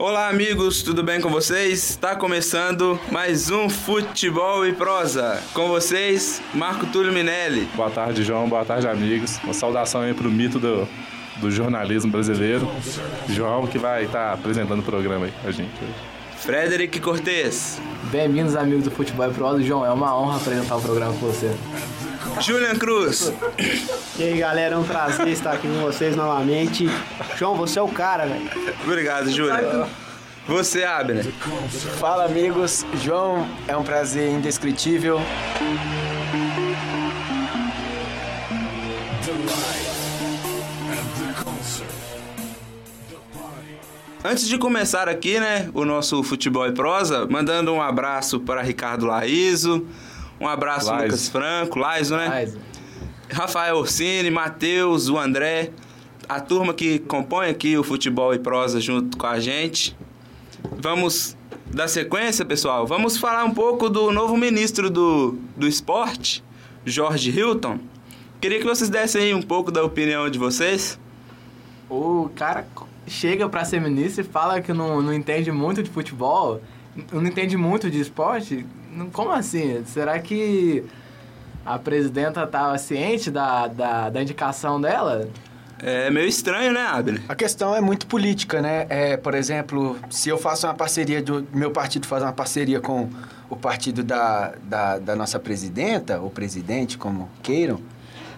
Olá, amigos, tudo bem com vocês? Está começando mais um Futebol e Prosa. Com vocês, Marco Túlio Minelli. Boa tarde, João. Boa tarde, amigos. Uma saudação aí pro mito do, do jornalismo brasileiro. João, que vai estar tá apresentando o programa aí a gente hoje. Frederic Cortez. Bem-vindos, amigos do Futebol e Prosa. João, é uma honra apresentar o programa com você. Julian Cruz. E aí, galera, é um prazer estar aqui com vocês novamente. João, você é o cara, velho. Obrigado, Julian. Você, Abner. Fala, amigos. João, é um prazer indescritível. Antes de começar aqui, né, o nosso Futebol e Prosa, mandando um abraço para Ricardo Laiso, um abraço Laiso. Lucas Franco, Laiso, né? Laiso. Rafael Orsini, Matheus, o André, a turma que compõe aqui o Futebol e Prosa junto com a gente. Vamos dar sequência, pessoal. Vamos falar um pouco do novo ministro do, do esporte, Jorge Hilton. Queria que vocês dessem aí um pouco da opinião de vocês. O cara chega para ser ministro e fala que não, não entende muito de futebol, não entende muito de esporte. Como assim? Será que a presidenta estava ciente da, da, da indicação dela? É meio estranho, né, Abner? A questão é muito política, né? É, por exemplo, se eu faço uma parceria, do meu partido faz uma parceria com o partido da, da, da nossa presidenta, ou presidente, como queiram,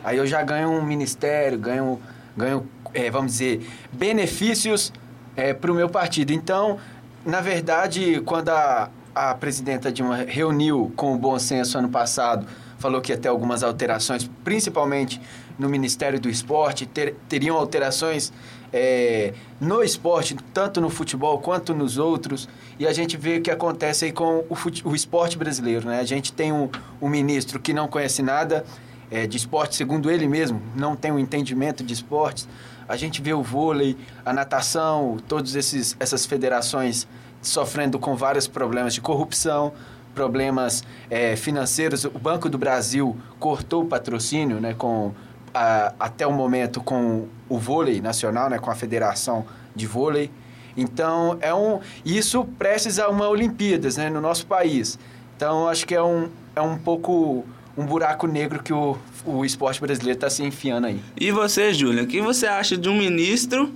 aí eu já ganho um ministério, ganho, ganho é, vamos dizer, benefícios é, para o meu partido. Então, na verdade, quando a, a presidenta Dilma reuniu com o Bom Senso ano passado, falou que ia ter algumas alterações, principalmente no Ministério do Esporte, ter, teriam alterações é, no esporte, tanto no futebol quanto nos outros, e a gente vê o que acontece aí com o, fute, o esporte brasileiro. Né? A gente tem um, um ministro que não conhece nada é, de esporte, segundo ele mesmo, não tem um entendimento de esportes. A gente vê o vôlei, a natação, todas essas federações sofrendo com vários problemas de corrupção, problemas é, financeiros. O Banco do Brasil cortou o patrocínio, né, com a, até o momento com o vôlei nacional, né, com a Federação de Vôlei. Então é um isso prestes a uma Olimpíadas, né, no nosso país. Então acho que é um é um pouco um buraco negro que o, o esporte brasileiro está se enfiando aí. E você, Júlia, o que você acha de um ministro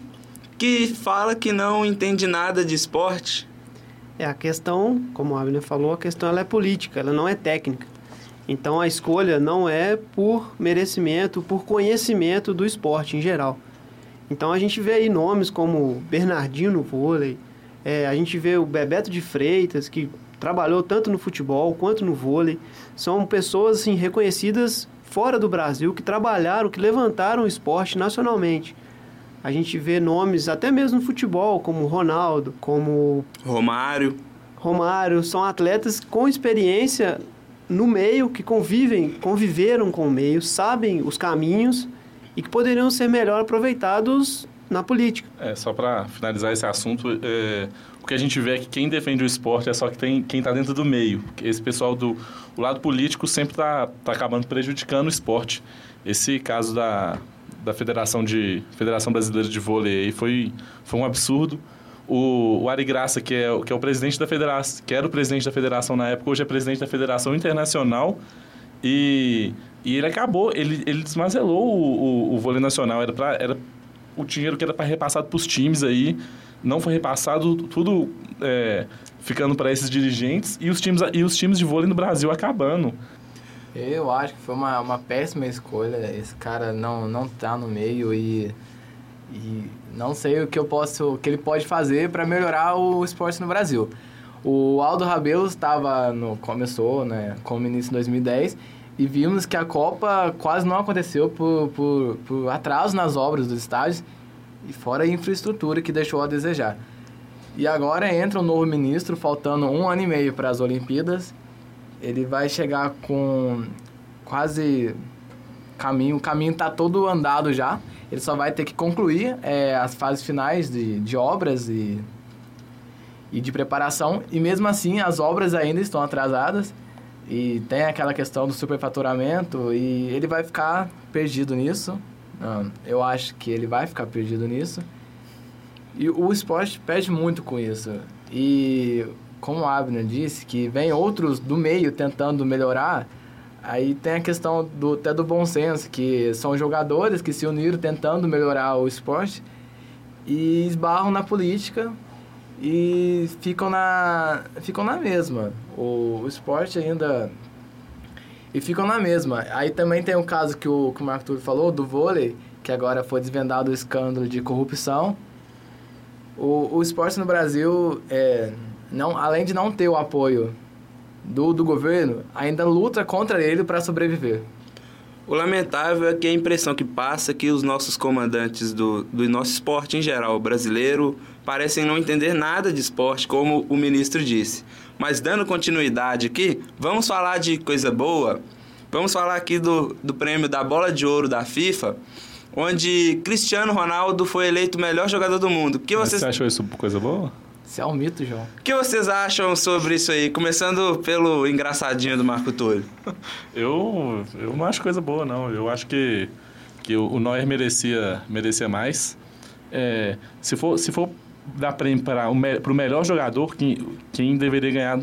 que fala que não entende nada de esporte? É, a questão, como a Abner falou, a questão ela é política, ela não é técnica. Então a escolha não é por merecimento, por conhecimento do esporte em geral. Então a gente vê aí nomes como Bernardinho no vôlei, é, a gente vê o Bebeto de Freitas, que trabalhou tanto no futebol quanto no vôlei. São pessoas assim, reconhecidas fora do Brasil, que trabalharam, que levantaram o esporte nacionalmente. A gente vê nomes até mesmo no futebol, como Ronaldo, como Romário. Romário, são atletas com experiência no meio, que convivem, conviveram com o meio, sabem os caminhos e que poderiam ser melhor aproveitados na política. É, só para finalizar esse assunto, é, o que a gente vê é que quem defende o esporte é só que tem, quem está dentro do meio. Esse pessoal do o lado político sempre está tá acabando prejudicando o esporte. Esse caso da, da Federação, de, Federação Brasileira de Vôlei foi, foi um absurdo. O, o Ari Graça, que é, que é o presidente da federação, que era o presidente da federação na época, hoje é presidente da Federação Internacional. E, e ele acabou, ele, ele desmazelou o, o, o vôlei nacional. Era, pra, era o dinheiro que era para repassado para os times aí, não foi repassado, tudo é, ficando para esses dirigentes e os, times, e os times de vôlei no Brasil acabando. Eu acho que foi uma, uma péssima escolha. Esse cara não, não tá no meio e, e não sei o que eu posso, que ele pode fazer para melhorar o esporte no Brasil. O Aldo Rabelo estava no começou, né, como ministro em 2010 e vimos que a Copa quase não aconteceu por, por, por atraso nas obras dos estádios e fora a infraestrutura que deixou a desejar. E agora entra um novo ministro, faltando um ano e meio para as Olimpíadas, ele vai chegar com quase caminho, o caminho está todo andado já. Ele só vai ter que concluir é, as fases finais de, de obras e, e de preparação. E mesmo assim, as obras ainda estão atrasadas. E tem aquela questão do superfaturamento. E ele vai ficar perdido nisso. Eu acho que ele vai ficar perdido nisso. E o esporte perde muito com isso. E como o Abner disse, que vem outros do meio tentando melhorar, aí tem a questão do, até do bom senso, que são jogadores que se uniram tentando melhorar o esporte e esbarram na política e ficam na, ficam na mesma. O, o esporte ainda... E ficam na mesma. Aí também tem o caso que o, que o Marco Túlio falou, do vôlei, que agora foi desvendado o escândalo de corrupção. O, o esporte no Brasil, é, não, além de não ter o apoio do, do governo, ainda luta contra ele para sobreviver. O lamentável é que a impressão que passa é que os nossos comandantes do, do nosso esporte em geral, brasileiro, parecem não entender nada de esporte, como o ministro disse. Mas dando continuidade aqui, vamos falar de coisa boa. Vamos falar aqui do, do prêmio da Bola de Ouro da FIFA, onde Cristiano Ronaldo foi eleito o melhor jogador do mundo. Que vocês... Você achou isso coisa boa? Isso é um mito, João. O que vocês acham sobre isso aí? Começando pelo engraçadinho do Marco Túlio. eu, eu não acho coisa boa, não. Eu acho que, que o Neuer merecia, merecia mais. É, se, for, se for dar prêmio para o, me, para o melhor jogador, quem, quem deveria ganhar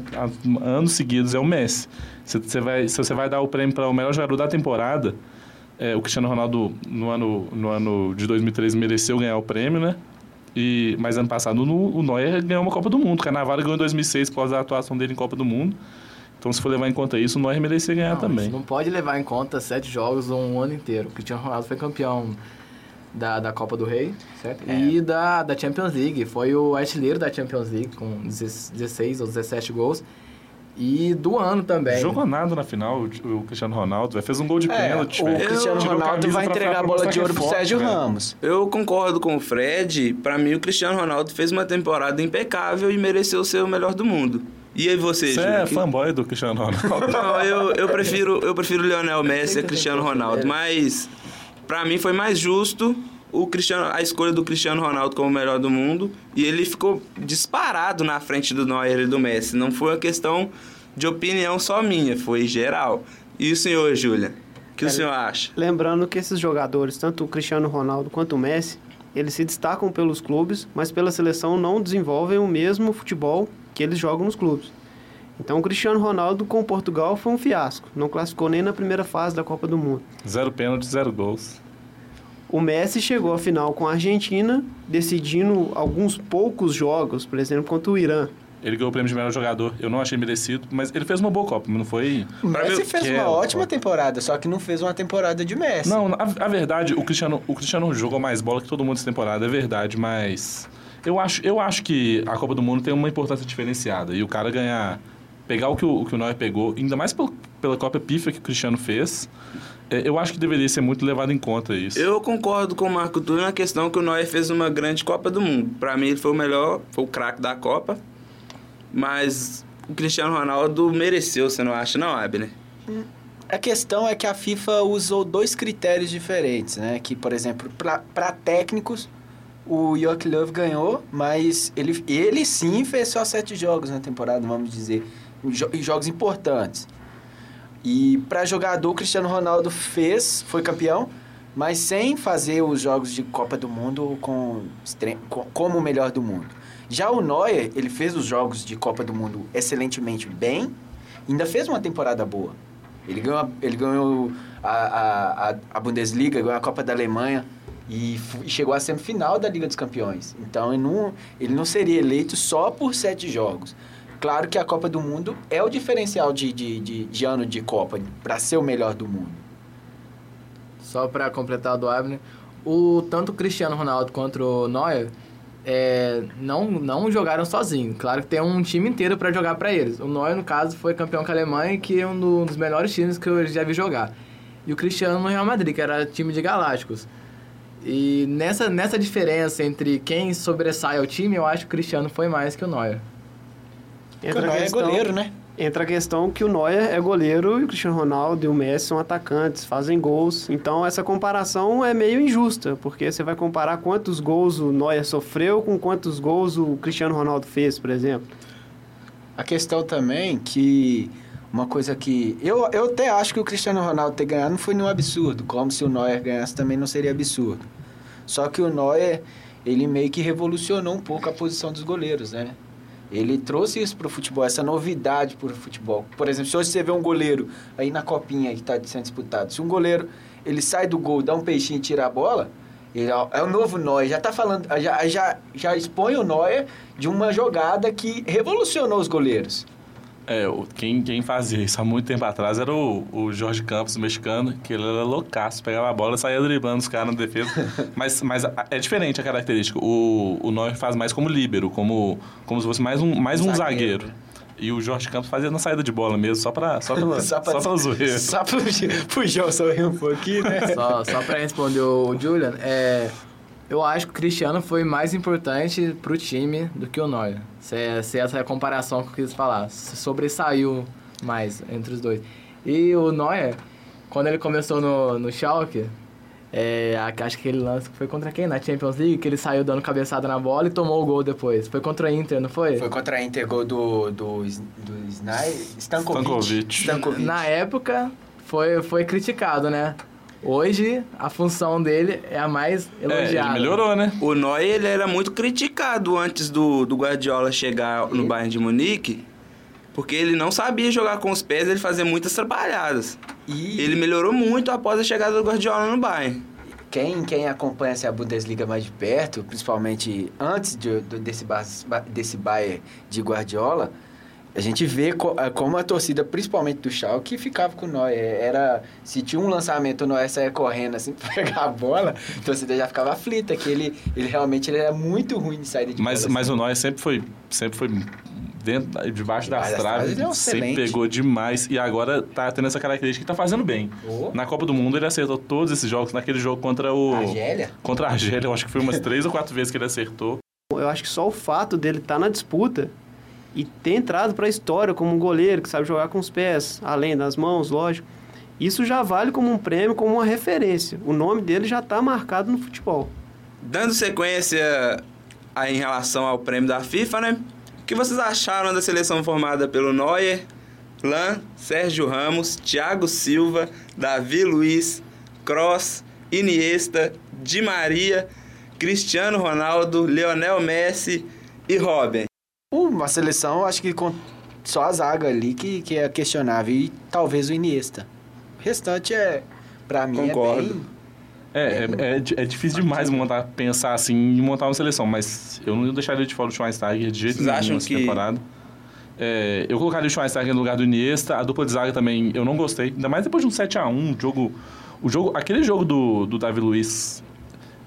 anos seguidos é o Messi. Se você vai, se você vai dar o prêmio para o melhor jogador da temporada, é, o Cristiano Ronaldo, no ano, no ano de 2013, mereceu ganhar o prêmio, né? E, mas ano passado no, o Neuer ganhou uma Copa do Mundo. O Carnaval ganhou em 2006 por causa da atuação dele em Copa do Mundo. Então, se for levar em conta isso, o Neuer merecia ganhar não, também. Não pode levar em conta sete jogos um ano inteiro. O Cristiano Ronaldo foi campeão da, da Copa do Rei, certo? É. E da, da Champions League. Foi o artilheiro da Champions League com 16 ou 17 gols. E do ano também. Jogou nada na final, o Cristiano Ronaldo. Fez um gol de é, pênalti. O Cristiano Ronaldo vai entregar a bola de ouro pro Sérgio Ramos. Eu concordo com o Fred. Para mim, o Cristiano Ronaldo fez uma temporada impecável e mereceu ser o melhor do mundo. E aí você, Você é fanboy do Cristiano Ronaldo? Não, eu, eu prefiro eu prefiro Lionel Messi a Cristiano Ronaldo, mas para mim foi mais justo o Cristiano, a escolha do Cristiano Ronaldo como o melhor do mundo e ele ficou disparado na frente do Neuer e do Messi. Não foi uma questão de opinião só minha, foi geral. E o senhor, Júlia? O que é, o senhor acha? Lembrando que esses jogadores, tanto o Cristiano Ronaldo quanto o Messi, eles se destacam pelos clubes, mas pela seleção não desenvolvem o mesmo futebol que eles jogam nos clubes. Então o Cristiano Ronaldo com Portugal foi um fiasco, não classificou nem na primeira fase da Copa do Mundo. Zero pênalti, zero gols. O Messi chegou à final com a Argentina, decidindo alguns poucos jogos, por exemplo, contra o Irã. Ele ganhou o prêmio de melhor jogador. Eu não achei merecido, mas ele fez uma boa Copa, não foi. O Messi fez uma ótima temporada, só que não fez uma temporada de Messi. Não, a, a, verdade, o Cristiano, o Cristiano jogou mais bola que todo mundo essa temporada, é verdade, mas. Eu acho, eu acho que a Copa do Mundo tem uma importância diferenciada. E o cara ganhar. Pegar o que o, o, que o Neuer pegou, ainda mais pelo, pela Copa pífia que o Cristiano fez. É, eu acho que deveria ser muito levado em conta isso. Eu concordo com o Marco Túlio na questão que o Neuer fez uma grande Copa do Mundo. Para mim, ele foi o melhor, foi o craque da Copa. Mas o Cristiano Ronaldo mereceu, você não acha, não, Abner? A questão é que a FIFA usou dois critérios diferentes, né? Que, por exemplo, para técnicos, o Joachim Löw ganhou, mas ele, ele sim fez só sete jogos na temporada, vamos dizer, jogos importantes. E para jogador, Cristiano Ronaldo fez, foi campeão, mas sem fazer os jogos de Copa do Mundo com, com como o melhor do mundo. Já o Neuer, ele fez os jogos de Copa do Mundo excelentemente bem, ainda fez uma temporada boa. Ele ganhou, ele ganhou a, a, a Bundesliga, ganhou a Copa da Alemanha e, e chegou à semifinal da Liga dos Campeões. Então ele não, ele não seria eleito só por sete jogos. Claro que a Copa do Mundo é o diferencial de, de, de, de ano de Copa, para ser o melhor do mundo. Só para completar do Abner, o, tanto o Cristiano Ronaldo quanto o Neuer é, não, não jogaram sozinhos. Claro que tem um time inteiro para jogar para eles. O Neuer, no caso, foi campeão com a Alemanha, que é um dos melhores times que eu já vi jogar. E o Cristiano no Real Madrid, que era time de Galácticos. E nessa, nessa diferença entre quem sobressai ao time, eu acho que o Cristiano foi mais que o Neuer. Entra o Neuer é goleiro, né? Entra a questão que o Neuer é goleiro e o Cristiano Ronaldo e o Messi são atacantes, fazem gols. Então essa comparação é meio injusta, porque você vai comparar quantos gols o Neuer sofreu com quantos gols o Cristiano Ronaldo fez, por exemplo. A questão também que uma coisa que eu, eu até acho que o Cristiano Ronaldo ter ganhado não foi nenhum absurdo, como se o Neuer ganhasse também não seria absurdo. Só que o Neuer ele meio que revolucionou um pouco a posição dos goleiros, né? Ele trouxe isso para o futebol, essa novidade para o futebol. Por exemplo, se hoje você vê um goleiro aí na copinha que está sendo disputado, se um goleiro ele sai do gol, dá um peixinho e tira a bola, ele é, o novo Neuer. Já tá falando, já, já, já expõe o Neuer de uma jogada que revolucionou os goleiros. É, quem, quem fazia isso há muito tempo atrás era o, o Jorge Campos, o mexicano, que ele era loucaço, pegava a bola e saía driblando os caras na defesa. mas, mas é diferente a característica. O, o Neuer faz mais como líbero, como, como se fosse mais um, mais um zagueiro. zagueiro. E o Jorge Campos fazia na saída de bola mesmo, só pra, só pela, só pra, só zoeira. Só pro, pro João sorrir um pouquinho, né? Só, só pra responder o Julian, é, eu acho que o Cristiano foi mais importante pro time do que o Neuer. Se, se essa é a comparação que eu quis falar. Se sobressaiu mais entre os dois. E o Neuer, quando ele começou no, no Schalke, é, acho que aquele lance foi contra quem? Na Champions League, que ele saiu dando cabeçada na bola e tomou o gol depois. Foi contra a Inter, não foi? Foi contra a Inter, gol do, do, do Snai, Stankovic. Stankovic. Na época, foi, foi criticado, né? Hoje, a função dele é a mais elogiada. É, ele melhorou, né? O Neuer, ele era muito criticado antes do, do Guardiola chegar no Bayern de Munique. Porque ele não sabia jogar com os pés, ele fazia muitas trabalhadas. E... Ele melhorou muito após a chegada do Guardiola no Bayern. Quem, quem acompanha a Bundesliga mais de perto, principalmente antes de, de, desse, desse Bayern de Guardiola, a gente vê co, como a torcida, principalmente do Schalke, ficava com o Neuer. Era, se tinha um lançamento, o Neuer saia correndo assim pra pegar a bola, a torcida já ficava aflita, que ele, ele realmente ele era muito ruim de saída de mas, bola. Mas assim. o Neuer sempre foi, sempre foi dentro, debaixo das traves, é sempre pegou demais. E agora tá tendo essa característica que tá fazendo bem. Oh. Na Copa do Mundo ele acertou todos esses jogos. Naquele jogo contra o... Argélia? Contra a Argélia, eu acho que foi umas três ou quatro vezes que ele acertou. Eu acho que só o fato dele estar tá na disputa e ter entrado para a história como um goleiro que sabe jogar com os pés, além das mãos, lógico, isso já vale como um prêmio, como uma referência. O nome dele já está marcado no futebol. Dando sequência em relação ao prêmio da FIFA, né? O que vocês acharam da seleção formada pelo Neuer, Lan, Sérgio Ramos, Thiago Silva, Davi Luiz, Cross, Iniesta, Di Maria, Cristiano Ronaldo, Lionel Messi e Robin? Uma seleção, acho que com só a zaga ali que, que é questionável e talvez o Iniesta. O restante é, para mim, Concordo. é bem... É, é, é, é, difícil demais montar, pensar assim em montar uma seleção, mas eu não deixaria de fora o Schweinsteiger de jeito Vocês nenhum acham nessa que... temporada. É, eu colocaria o Schweinsteiger no lugar do Iniesta, a dupla de zaga também eu não gostei, ainda mais depois de um 7x1, jogo, o jogo, aquele jogo do, do Davi Luiz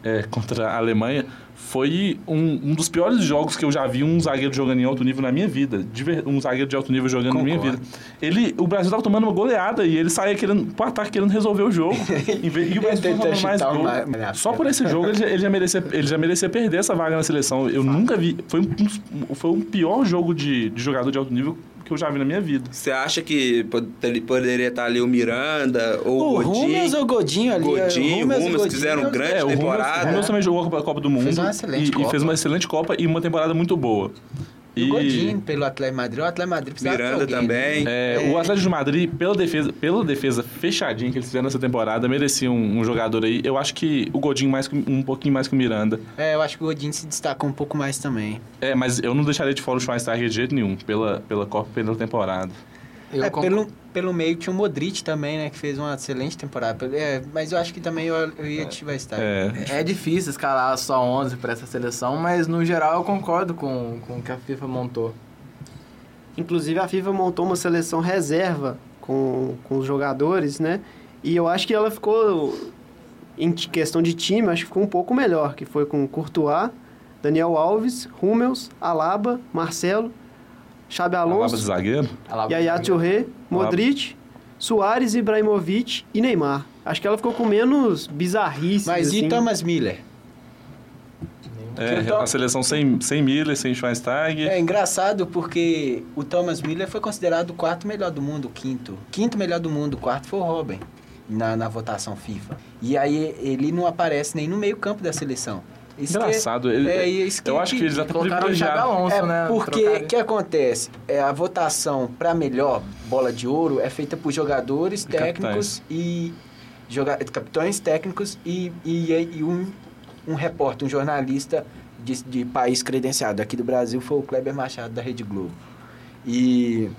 é, contra a Alemanha foi um, um dos piores jogos que eu já vi um zagueiro jogando em alto nível na minha vida. Um zagueiro de alto nível jogando Concordo. na minha vida. Ele, o Brasil estava tomando uma goleada e ele saía querendo, pro ataque querendo resolver o jogo. e, o Brasil estava mais gol. Mais, Só por esse jogo ele já, ele, já merecia, ele já merecia perder essa vaga na seleção. Eu nunca vi. Foi um, foi um pior jogo de, de jogador de alto nível que eu já vi na minha vida. Você acha que poderia estar ali o Miranda ou o, o Godinho? Ou o Godinho ali. Godinho, o Rumes, fizeram grande é, temporada. O também jogou a Copa do Mundo. Fez uma excelente e, Copa. E fez uma excelente Copa e uma temporada muito boa. E o Godinho pelo Atlético Madrid, o Atlético Madrid precisa Miranda alguém, também. Né? É, é. O Atlético de Madrid, pela defesa, pela defesa fechadinha que eles fizeram nessa temporada, merecia um, um, jogador aí. Eu acho que o Godinho mais um pouquinho mais que o Miranda. É, eu acho que o Godinho se destacou um pouco mais também. É, mas eu não deixaria de fora o Schweinsteiger de jeito nenhum, pela, pela Copa pela temporada. É, pelo, pelo meio tinha o Modric também, né? Que fez uma excelente temporada. É, mas eu acho que também eu, eu ia te estar. É. é difícil escalar só 11 para essa seleção, mas no geral eu concordo com, com o que a FIFA montou. Inclusive a FIFA montou uma seleção reserva com, com os jogadores, né? E eu acho que ela ficou, em questão de time, acho que ficou um pouco melhor, que foi com Courtois, Daniel Alves, Hummels, Alaba, Marcelo, Xabi Alonso, de zagueiro, Yaya Touré, Modric, Soares, Ibrahimovic e Neymar. Acho que ela ficou com menos bizarrice. Mas assim. e Thomas Miller? É, então, a seleção sem, sem Miller, sem Schweinsteiger. É engraçado porque o Thomas Miller foi considerado o quarto melhor do mundo, o quinto. Quinto melhor do mundo, o quarto foi o Robin, na, na votação FIFA. E aí ele não aparece nem no meio campo da seleção. Isso Engraçado. Que, ele, é, isso que, eu acho que eles até privilegiaram. Alonso, é, né? Porque o que acontece? É, a votação para melhor bola de ouro é feita por jogadores e técnicos capitães. e joga, capitães técnicos e, e, e um um repórter, um jornalista de, de país credenciado. Aqui do Brasil foi o Kleber Machado, da Rede Globo. E,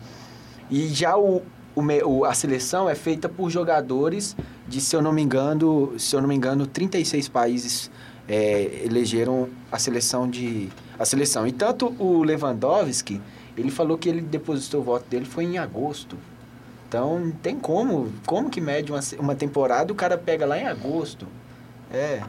e já o, o, a seleção é feita por jogadores de, se eu não me engano, se eu não me engano, 36 países é, elegeram a seleção de a seleção. E tanto o Lewandowski, ele falou que ele depositou o voto dele foi em agosto. Então, não tem como. Como que mede uma, uma temporada o cara pega lá em agosto? É.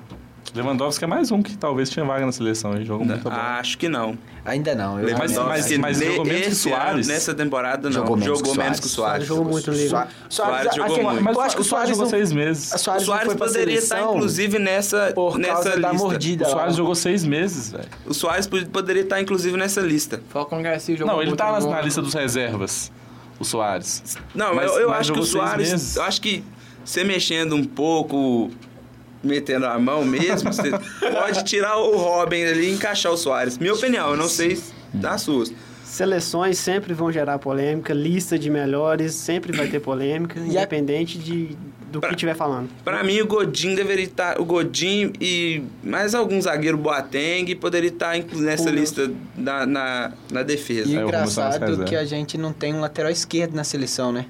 Lewandowski é mais um que talvez tinha vaga na seleção. Ele jogou muito bola. Acho que não. Ainda não. Eu mas, mas, mas, mas jogou menos que Soares. Nessa temporada, não. Jogou menos, jogou que, menos que o Soares. Jogou muito no Soares, Soares jogou muito. Mas eu acho que o Soares jogou seis meses. O Soares, poderia estar, inclusive, nessa, por nessa lista. O Soares jogou seis meses, velho. O Soares poderia estar, inclusive, nessa lista. Falcão Garcia jogou Não, ele tá na lista dos reservas o Soares. Não, mas, eu, eu acho que o Soares. Eu acho que você mexendo um pouco, metendo a mão mesmo, você pode tirar o Robin ali e encaixar o Soares. Minha opinião, eu não sei das suas. Seleções sempre vão gerar polêmica, lista de melhores sempre vai ter polêmica, independente de, do pra, que estiver falando. Para mim, o Godin deveria estar. O Godin e mais algum zagueiro Boateng poderia estar nessa lista na, na, na defesa. E é, engraçado que a gente não tem um lateral esquerdo na seleção, né?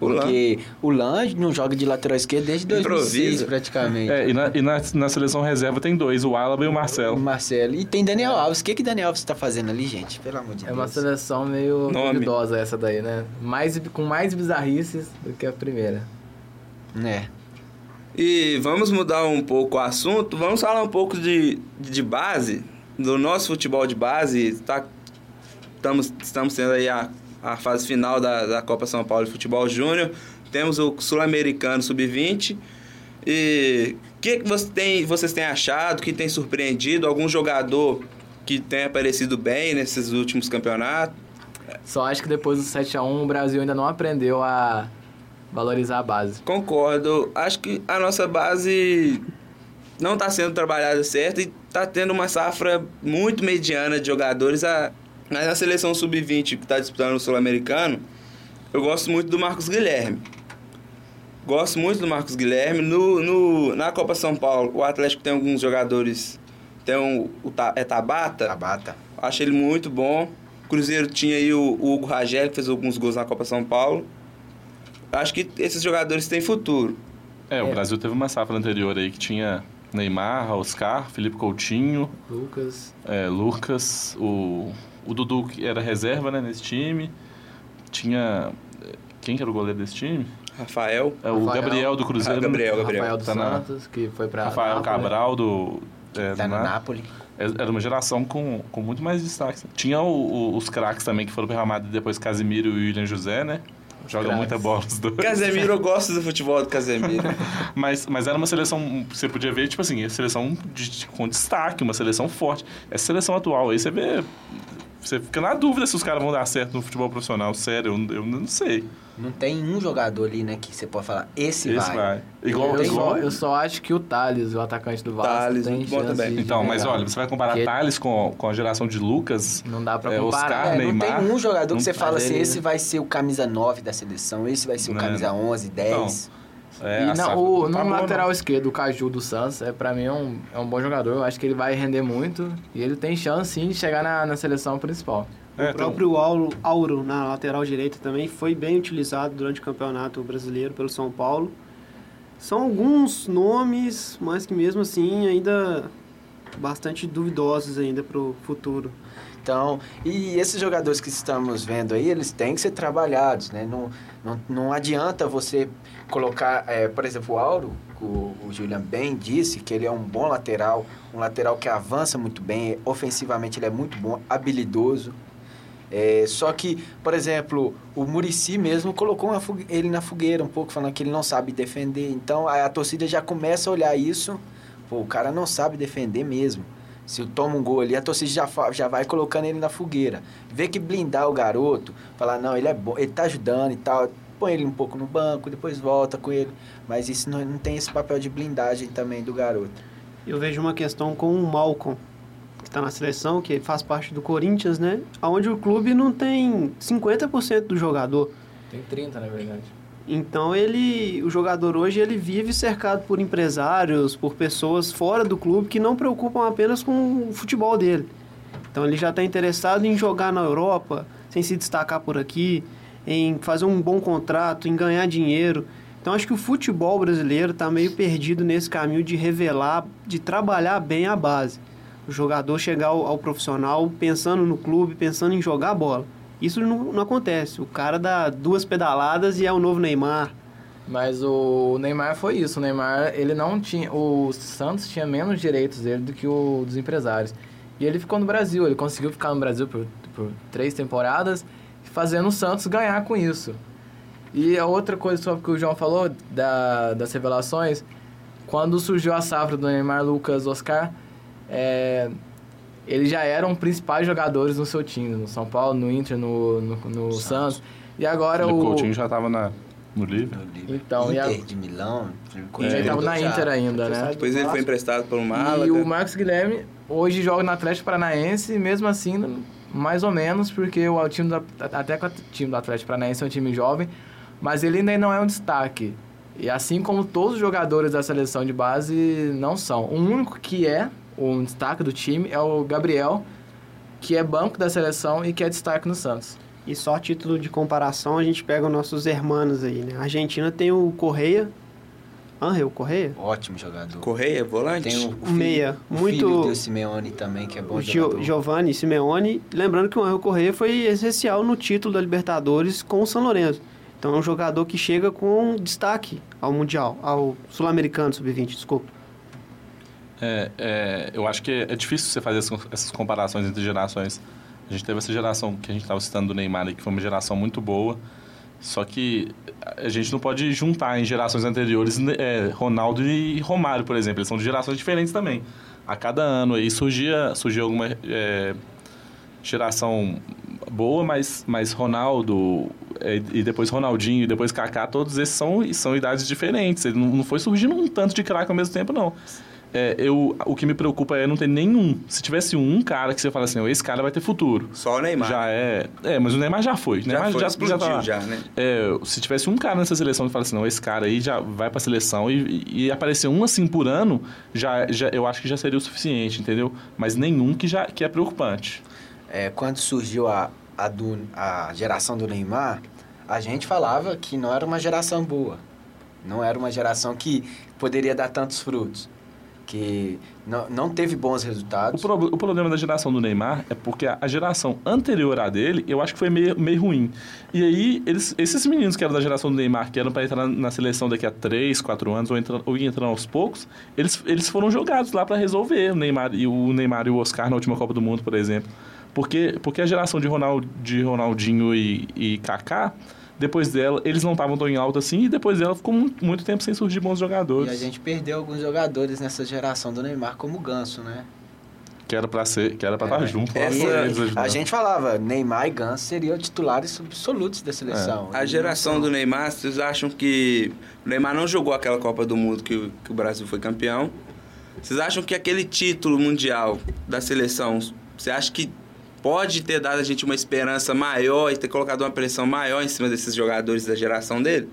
Porque o Lange não joga de lateral esquerdo desde 2006, praticamente. É, e, na, e na, na, seleção reserva tem dois, o Alaba e o Marcelo. O Marcelo. E tem Daniel Alves. O que que Daniel Alves está fazendo ali, gente? Pelo amor de é Deus. É uma seleção meio duvidosa essa daí, né? Mais, com mais bizarrices do que a primeira. Né. E vamos mudar um pouco o assunto. Vamos falar um pouco de, de base, do nosso futebol de base. Tá, estamos, estamos tendo aí a a fase final da, da Copa São Paulo de Futebol Júnior. Temos o Sul-Americano Sub-20. E o que, que você tem, vocês têm achado, que tem surpreendido? Algum jogador que tenha aparecido bem nesses últimos campeonatos? Só acho que depois do 7x1 o Brasil ainda não aprendeu a valorizar a base. Concordo. Acho que a nossa base não está sendo trabalhada certo e está tendo uma safra muito mediana de jogadores. A, mas na seleção sub-20 que está disputando o Sul-Americano, eu gosto muito do Marcos Guilherme. Gosto muito do Marcos Guilherme. No, no, na Copa São Paulo, o Atlético tem alguns jogadores. Tem um, o é Tabata. Tabata. Acho ele muito bom. O Cruzeiro tinha aí o, o Hugo Ragel, que fez alguns gols na Copa São Paulo. Acho que esses jogadores têm futuro. É, é. o Brasil teve uma safra anterior aí que tinha Neymar, Oscar, Felipe Coutinho. Lucas. É, Lucas, o o Dudu era reserva né, nesse time. Tinha. Quem que era o goleiro desse time? Rafael. É, o Rafael. Gabriel do Cruzeiro. Ah, Gabriel, Gabriel. Rafael dos tá Santos, na... que foi para Rafael Nápoles. Cabral do. É, tá no Napoli. É, era uma geração com, com muito mais destaque. Tinha o, o, os craques também que foram para Real Madrid depois Casimiro e William José, né? Joga muita bola os dois. Casemiro, eu gosto do futebol do Casemiro. mas, mas era uma seleção, você podia ver, tipo assim, seleção de, com destaque, uma seleção forte. Essa seleção atual aí, você vê você fica na dúvida se os caras vão dar certo no futebol profissional. Sério, eu, eu não sei. Não tem um jogador ali, né, que você pode falar, esse, esse vai. vai. Igual, eu, igual... Só, eu só acho que o Thales, o atacante do Vasco, Thales, tem bom também. Então, mas olha, você vai comparar que... Thales com, com a geração de Lucas, não dá pra é, comparar. Oscar, é, Neymar. Não tem um jogador que você fala assim, esse vai ser o camisa 9 da seleção, esse vai ser o camisa 11, 10. Então, é, e na, o, no tá lateral não. esquerdo, o Caju do Santos, é, pra mim é um, é um bom jogador. Eu acho que ele vai render muito e ele tem chance sim de chegar na, na seleção principal. É, o próprio Auro, Auro na lateral direita também foi bem utilizado durante o campeonato brasileiro pelo São Paulo. São alguns nomes, mas que mesmo assim ainda bastante duvidosos ainda para o futuro. Então, e esses jogadores que estamos vendo aí, eles têm que ser trabalhados, né? Não, não, não adianta você colocar, é, por exemplo, o Auro, o, o Julian bem disse que ele é um bom lateral, um lateral que avança muito bem, ofensivamente ele é muito bom, habilidoso, é, só que, por exemplo, o Murici mesmo colocou ele na fogueira um pouco, falando que ele não sabe defender. Então a, a, torcida já começa a olhar isso. Pô, o cara não sabe defender mesmo. Se toma um gol ali, a torcida já, já vai colocando ele na fogueira. Vê que blindar o garoto, falar, não, ele é bom, ele tá ajudando e tal. Põe ele um pouco no banco, depois volta com ele. Mas isso não, não tem esse papel de blindagem também do garoto. Eu vejo uma questão com o Malcolm está na seleção, que faz parte do Corinthians, né? Onde o clube não tem 50% do jogador. Tem 30, na verdade. Então ele, o jogador hoje ele vive cercado por empresários, por pessoas fora do clube que não preocupam apenas com o futebol dele. Então ele já está interessado em jogar na Europa, sem se destacar por aqui, em fazer um bom contrato, em ganhar dinheiro. Então acho que o futebol brasileiro está meio perdido nesse caminho de revelar, de trabalhar bem a base. O jogador chegar ao, ao profissional pensando no clube, pensando em jogar bola. Isso não, não acontece. O cara dá duas pedaladas e é o novo Neymar. Mas o Neymar foi isso. O Neymar, ele não tinha. O Santos tinha menos direitos dele do que o dos empresários. E ele ficou no Brasil. Ele conseguiu ficar no Brasil por, por três temporadas, fazendo o Santos ganhar com isso. E a outra coisa sobre que o João falou, da, das revelações, quando surgiu a safra do Neymar, Lucas, Oscar, é, eles já eram principais jogadores no seu time, no São Paulo, no Inter, no, no, no Santos. Santos. E agora o... O Coutinho já estava na... No Livre? Então, Inter a... de Milão. Ele estava na Inter ainda, né? Depois ele foi emprestado pelo Málaga. E o Marcos Guilherme hoje joga no Atlético Paranaense, mesmo assim, mais ou menos, porque o time do, até o time do Atlético Paranaense é um time jovem, mas ele ainda não é um destaque. E assim como todos os jogadores da seleção de base não são. O único que é um destaque do time é o Gabriel, que é banco da seleção e que é destaque no Santos. E só a título de comparação, a gente pega os nossos hermanos aí, né? A Argentina tem o Correia. Angel Correia? Ótimo jogador. Correia, volante. Tem o, o filho, Meia. O muito... filho do Simeone também, que é bom o jogador. Giovanni Simeone. Lembrando que o Angel Correia foi essencial no título da Libertadores com o São Lourenço. Então é um jogador que chega com destaque ao Mundial, ao Sul-Americano Sub-20, desculpa. É, é, eu acho que é difícil você fazer essas comparações entre gerações. A gente teve essa geração que a gente estava citando do Neymar, que foi uma geração muito boa. Só que a gente não pode juntar em gerações anteriores né, é, Ronaldo e Romário, por exemplo. Eles são de gerações diferentes também. A cada ano aí surgia, surgia alguma é, geração boa, mas, mas Ronaldo é, e depois Ronaldinho e depois Kaká, todos esses são, são idades diferentes. Ele não, não foi surgindo um tanto de craque ao mesmo tempo, não é, eu, o que me preocupa é não ter nenhum. Se tivesse um cara que você fala assim, esse cara vai ter futuro. Só o Neymar. Já é. É, mas o Neymar já foi. Já Neymar foi, já, explodiu já, tá, já, né? É, se tivesse um cara nessa seleção que fala assim, não, esse cara aí já vai pra seleção e, e aparecer um assim por ano, já, já, eu acho que já seria o suficiente, entendeu? Mas nenhum que, já, que é preocupante. É, quando surgiu a, a, do, a geração do Neymar, a gente falava que não era uma geração boa. Não era uma geração que poderia dar tantos frutos que não, não teve bons resultados. O, pro, o, problema da geração do Neymar é porque a, a, geração anterior à dele, eu acho que foi meio, meio ruim. E aí, eles, esses meninos que eram da geração do Neymar, que eram para entrar na, seleção daqui a 3, 4 anos, ou, entra, ou entrando aos poucos, eles, eles foram jogados lá para resolver. O Neymar, e o Neymar e o Oscar na última Copa do Mundo, por exemplo. Porque, porque a geração de, Ronald, de Ronaldinho e, e Kaká depois dela, eles não estavam tão em alta assim, e depois dela ficou muito, muito tempo sem surgir bons jogadores. E a gente perdeu alguns jogadores nessa geração do Neymar, como o Ganso, né? Que era pra ser, que era pra é, estar junto. Essa, a gente falava, Neymar e Ganso seriam titulares absolutos da seleção. É. A geração do Neymar, vocês acham que o Neymar não jogou aquela Copa do Mundo que, que o Brasil foi campeão? Vocês acham que aquele título mundial da seleção, você acha que pode ter dado a gente uma esperança maior e ter colocado uma pressão maior em cima desses jogadores da geração dele?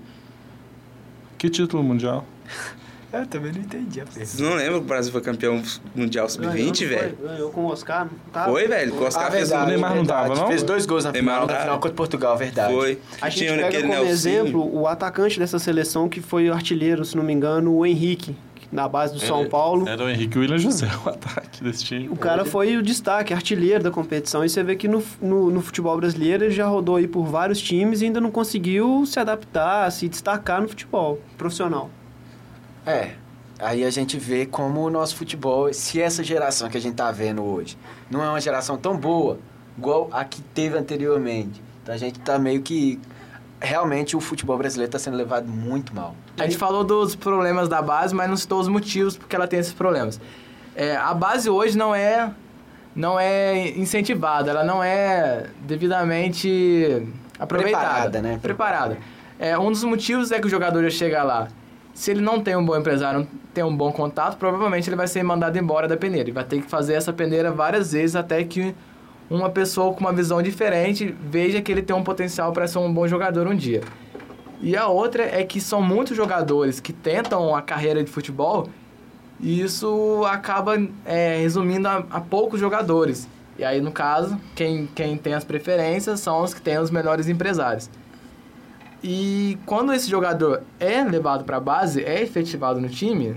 Que título mundial? Eu também não entendi a Vocês não lembram que o Brasil foi campeão mundial sub-20, velho? Ganhou com o Oscar, não tava? Foi, velho. O Oscar ah, fez verdade, o Neymar não tava, não? Fez dois gols na final, na final contra Portugal, verdade. Foi. A gente Tinha pega como Nelson. exemplo o atacante dessa seleção que foi o artilheiro, se não me engano, o Henrique na base do São Paulo. Era o Henrique William José, o ataque desse time. O cara foi o destaque, artilheiro da competição. E você vê que no, no, no, futebol brasileiro ele já rodou aí por vários times e ainda não conseguiu se adaptar, se destacar no futebol profissional. É, aí a gente vê como o nosso futebol, se essa geração que a gente tá vendo hoje não é uma geração tão boa, igual a que teve anteriormente. Então a gente tá meio que realmente o futebol brasileiro está sendo levado muito mal. A gente falou dos problemas da base, mas não citou os motivos porque ela tem esses problemas. É, a base hoje não é não é incentivada, ela não é devidamente aproveitada, preparada, né? Preparada. É, um dos motivos é que o jogador já chega lá. Se ele não tem um bom empresário, não tem um bom contato, provavelmente ele vai ser mandado embora da peneira. Ele vai ter que fazer essa peneira várias vezes até que uma pessoa com uma visão diferente veja que ele tem um potencial para ser um bom jogador um dia. E a outra é que são muitos jogadores que tentam a carreira de futebol e isso acaba é, resumindo a, a, poucos jogadores. E aí, no caso, quem, quem tem as preferências são os que têm os melhores empresários. E quando esse jogador é levado para a base, é efetivado no time,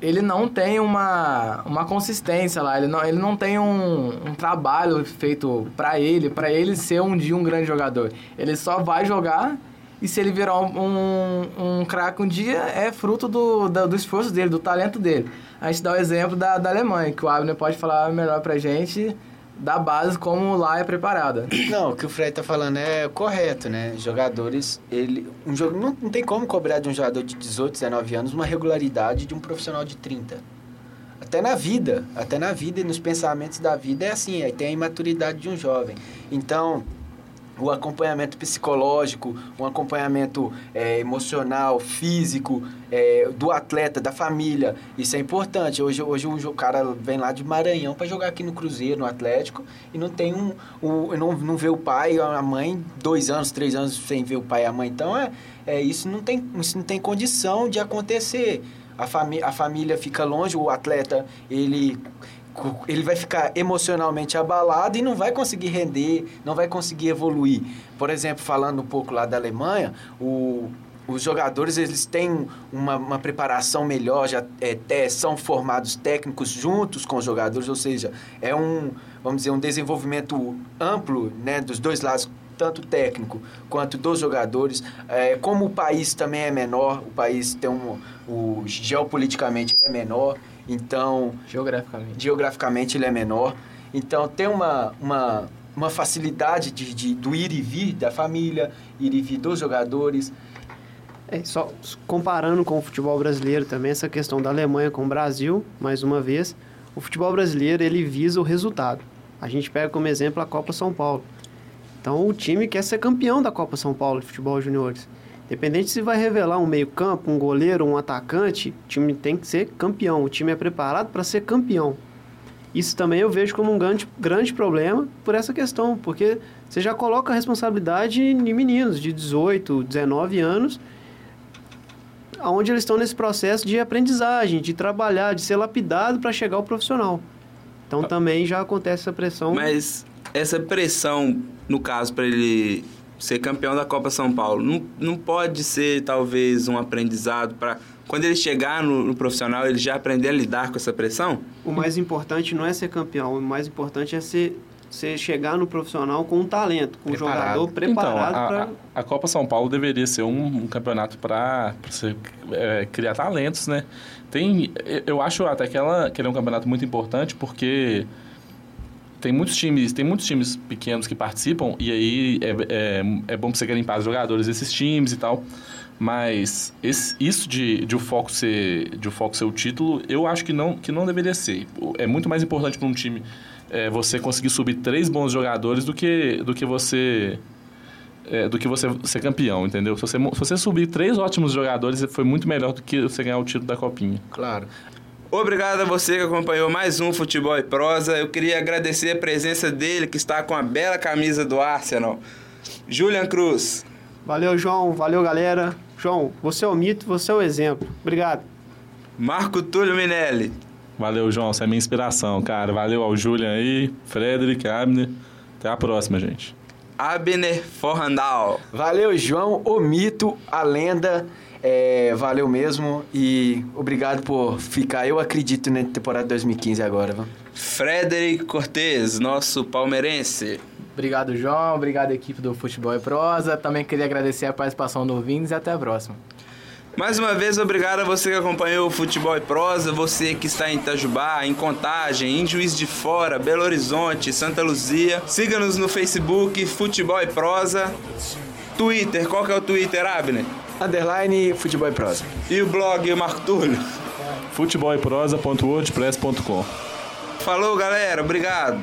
ele não tem uma, uma consistência lá, ele não, ele não tem um, um trabalho feito para ele, para ele ser um dia um grande jogador. Ele só vai jogar e se ele virar um, um, um craque um dia, é fruto do, do, do, esforço dele, do talento dele. A gente dá o exemplo da, da Alemanha, que o Abner pode falar melhor pra gente da base como lá é preparada. Não, o que o Fred tá falando é correto, né? Jogadores, ele um jogo não, não tem como cobrar de um jogador de 18, 19 anos uma regularidade de um profissional de 30. Até na vida, até na vida e nos pensamentos da vida é assim, aí tem a imaturidade de um jovem. Então, o acompanhamento psicológico, um acompanhamento é, emocional, físico é, do atleta, da família. Isso é importante. Hoje, hoje o cara vem lá de Maranhão para jogar aqui no Cruzeiro, no Atlético, e não tem um, um não, não vê o pai, a mãe, dois anos, três anos sem ver o pai e a mãe. Então é, é isso não tem, isso não tem condição de acontecer. A, a família fica longe, o atleta ele ele vai ficar emocionalmente abalado e não vai conseguir render, não vai conseguir evoluir. Por exemplo, falando um pouco lá da Alemanha, o, os jogadores eles têm uma, uma preparação melhor, já é, são formados técnicos juntos com os jogadores, ou seja, é um, vamos dizer, um desenvolvimento amplo né, dos dois lados, tanto técnico quanto dos jogadores. É, como o país também é menor, o país tem um, o, geopoliticamente é menor, então, geograficamente, geograficamente ele é menor. Então, tem uma, uma, uma facilidade de, de, do ir e vir da família, ir e vir dos jogadores. É, só comparando com o futebol brasileiro também, essa questão da Alemanha com o Brasil, mais uma vez, o futebol brasileiro ele visa o resultado. A gente pega como exemplo a Copa São Paulo. Então o time quer ser campeão da Copa São Paulo de futebol juniores. Independente se vai revelar um meio-campo, um goleiro, um atacante, o time tem que ser campeão. O time é preparado para ser campeão. Isso também eu vejo como um grande, grande problema por essa questão, porque você já coloca a responsabilidade em meninos de 18, 19 anos, onde eles estão nesse processo de aprendizagem, de trabalhar, de ser lapidado para chegar ao profissional. Então também já acontece essa pressão. Mas essa pressão, no caso, para ele ser campeão da Copa São Paulo. Não, não pode ser, talvez, um aprendizado para quando ele chegar no, no, profissional, ele já aprender a lidar com essa pressão? O mais importante não é ser campeão, o mais importante é ser, ser chegar no profissional com um talento, com preparado. um jogador preparado então, para. A, a, Copa São Paulo deveria ser um, um campeonato para é, criar talentos, né? Tem, eu acho até que, ela, que ele é um campeonato muito importante porque tem muitos times, tem muitos times pequenos que participam e aí é, é, é bom pra você limpar os jogadores desses times e tal. Mas esse, isso de, de, o foco ser, de o foco ser o título, eu acho que não, que não deveria ser. É muito mais importante para um time é, você conseguir subir três bons jogadores do que, do que você é, do que você ser campeão, entendeu? Se você, se você subir três ótimos jogadores, foi muito melhor do que você ganhar o título da Copinha. Claro. Obrigado a você que acompanhou mais um Futebol e Prosa. Eu queria agradecer a presença dele, que está com a bela camisa do Arsenal. Julian Cruz. Valeu, João. Valeu, galera. João, você é o mito, você é o exemplo. Obrigado. Marco Túlio Minelli. Valeu, João. Você é minha inspiração, cara. Valeu ao Julian aí, Frederic, Abner. Até a próxima, gente. Abner Forrandal. Valeu, João, o mito, a lenda. É, valeu mesmo e obrigado por ficar. Eu acredito na temporada 2015 agora. Viu? Frederic Cortez, nosso palmeirense. Obrigado, João. Obrigado, equipe do Futebol e Prosa. Também queria agradecer a participação do Vins e até a próxima. Mais uma vez, obrigado a você que acompanhou o Futebol e Prosa, você que está em Itajubá, em Contagem, em Juiz de Fora, Belo Horizonte, Santa Luzia. Siga-nos no Facebook, Futebol e Prosa. Twitter, qual que é o Twitter, Abner? Underline futebol e prosa. E o blog, Marco Túlio? futeboleprosa.wordpress.com Falou, galera. Obrigado.